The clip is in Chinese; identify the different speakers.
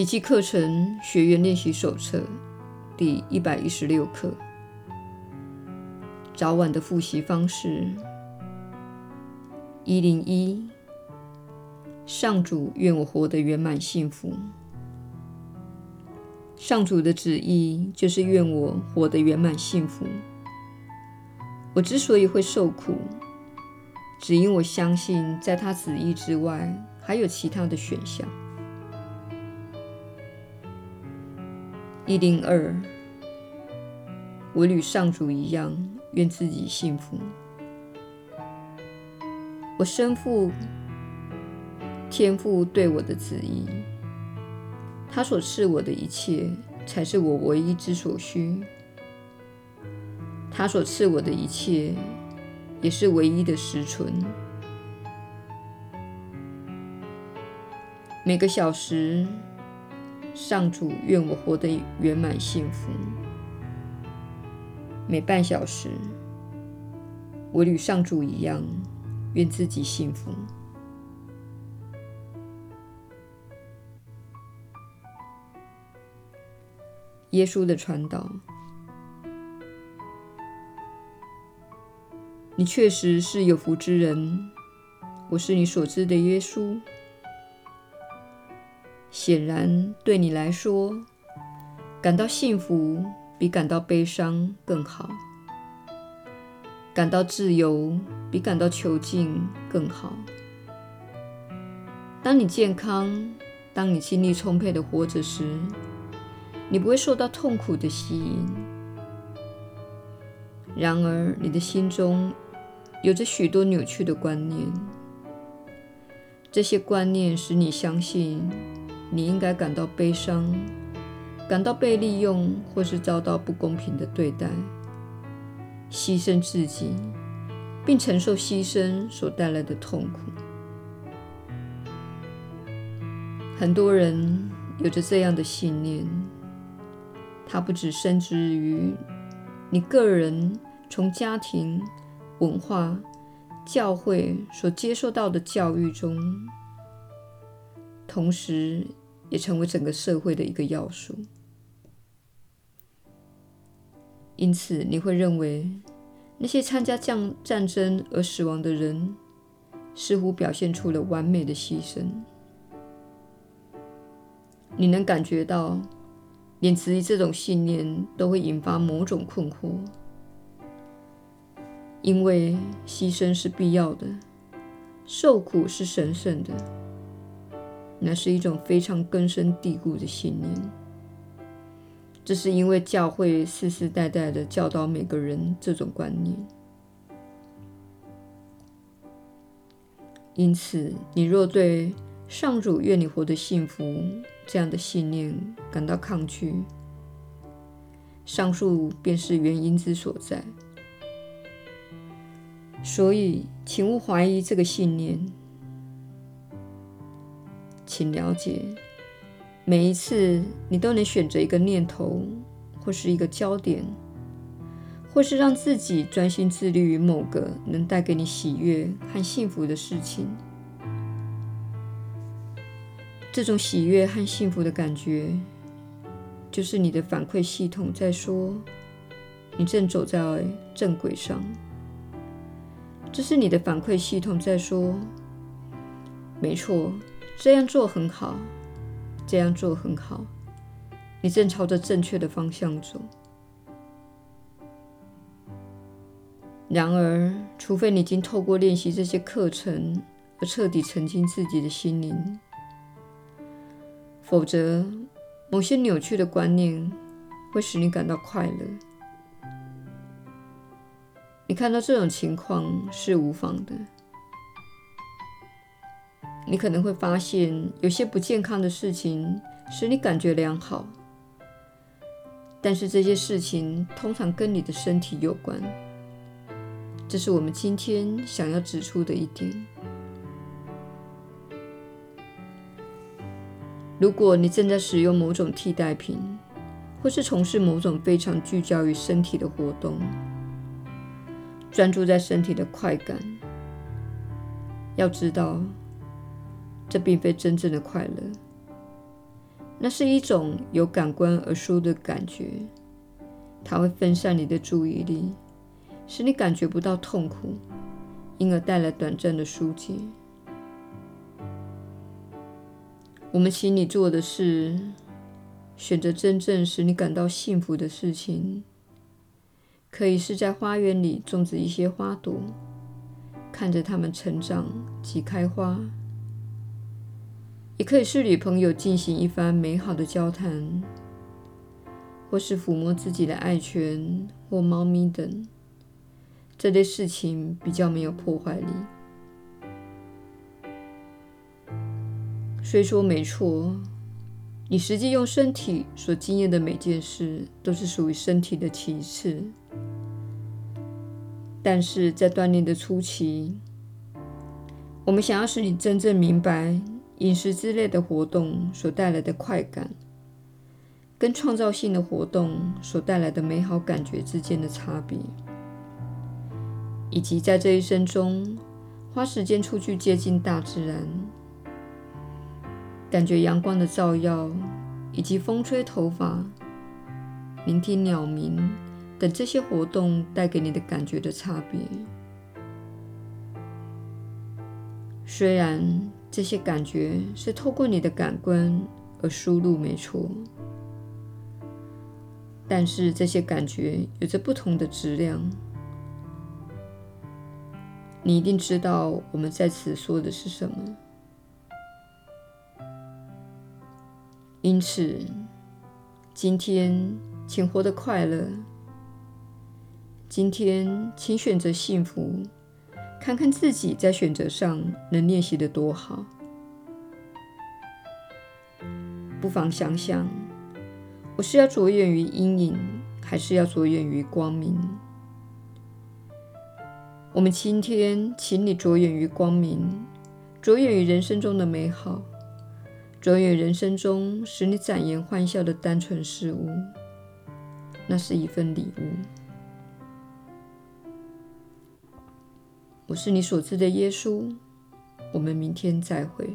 Speaker 1: 奇迹课程学员练习手册第一百一十六课：早晚的复习方式。一零一，上主愿我活得圆满幸福。上主的旨意就是愿我活得圆满幸福。我之所以会受苦，只因我相信在他旨意之外还有其他的选项。一零二，我与上主一样，愿自己幸福。我身负天父对我的旨意，他所赐我的一切，才是我唯一之所需。他所赐我的一切，也是唯一的实存。每个小时，上主愿我活得圆满幸福。每半小时，我与上主一样。愿自己幸福。耶稣的传导，你确实是有福之人。我是你所知的耶稣。显然，对你来说，感到幸福比感到悲伤更好。感到自由比感到囚禁更好。当你健康，当你精力充沛地活着时，你不会受到痛苦的吸引。然而，你的心中有着许多扭曲的观念，这些观念使你相信你应该感到悲伤，感到被利用，或是遭到不公平的对待。牺牲自己，并承受牺牲所带来的痛苦。很多人有着这样的信念，它不只深植于你个人从家庭、文化、教会所接受到的教育中，同时也成为整个社会的一个要素。因此，你会认为那些参加战战争而死亡的人，似乎表现出了完美的牺牲。你能感觉到，连质疑这种信念都会引发某种困惑，因为牺牲是必要的，受苦是神圣的，那是一种非常根深蒂固的信念。这是因为教会世世代代的教导每个人这种观念，因此，你若对上主愿你活得幸福这样的信念感到抗拒，上述便是原因之所在。所以，请勿怀疑这个信念，请了解。每一次，你都能选择一个念头，或是一个焦点，或是让自己专心致力于某个能带给你喜悦和幸福的事情。这种喜悦和幸福的感觉，就是你的反馈系统在说，你正走在正轨上。这是你的反馈系统在说，没错，这样做很好。这样做很好，你正朝着正确的方向走。然而，除非你已经透过练习这些课程而彻底澄清自己的心灵，否则，某些扭曲的观念会使你感到快乐。你看到这种情况是无妨的。你可能会发现，有些不健康的事情使你感觉良好，但是这些事情通常跟你的身体有关。这是我们今天想要指出的一点。如果你正在使用某种替代品，或是从事某种非常聚焦于身体的活动，专注在身体的快感，要知道。这并非真正的快乐。那是一种由感官而输的感觉，它会分散你的注意力，使你感觉不到痛苦，因而带来短暂的舒解。我们请你做的是，选择真正使你感到幸福的事情，可以是在花园里种植一些花朵，看着它们成长及开花。也可以是与朋友进行一番美好的交谈，或是抚摸自己的爱犬或猫咪等。这类事情比较没有破坏力。虽说没错，你实际用身体所经验的每件事都是属于身体的其次，但是在锻炼的初期，我们想要使你真正明白。饮食之类的活动所带来的快感，跟创造性的活动所带来的美好感觉之间的差别，以及在这一生中花时间出去接近大自然，感觉阳光的照耀，以及风吹头发、聆听鸟鸣等这些活动带给你的感觉的差别。虽然。这些感觉是透过你的感官而输入，没错。但是这些感觉有着不同的质量。你一定知道我们在此说的是什么。因此，今天请活得快乐。今天，请选择幸福。看看自己在选择上能练习得多好，不妨想想，我是要着眼于阴影，还是要着眼于光明？我们今天请你着眼于光明，着眼于人生中的美好，着眼人生中使你展颜欢笑的单纯事物，那是一份礼物。我是你所知的耶稣，我们明天再会。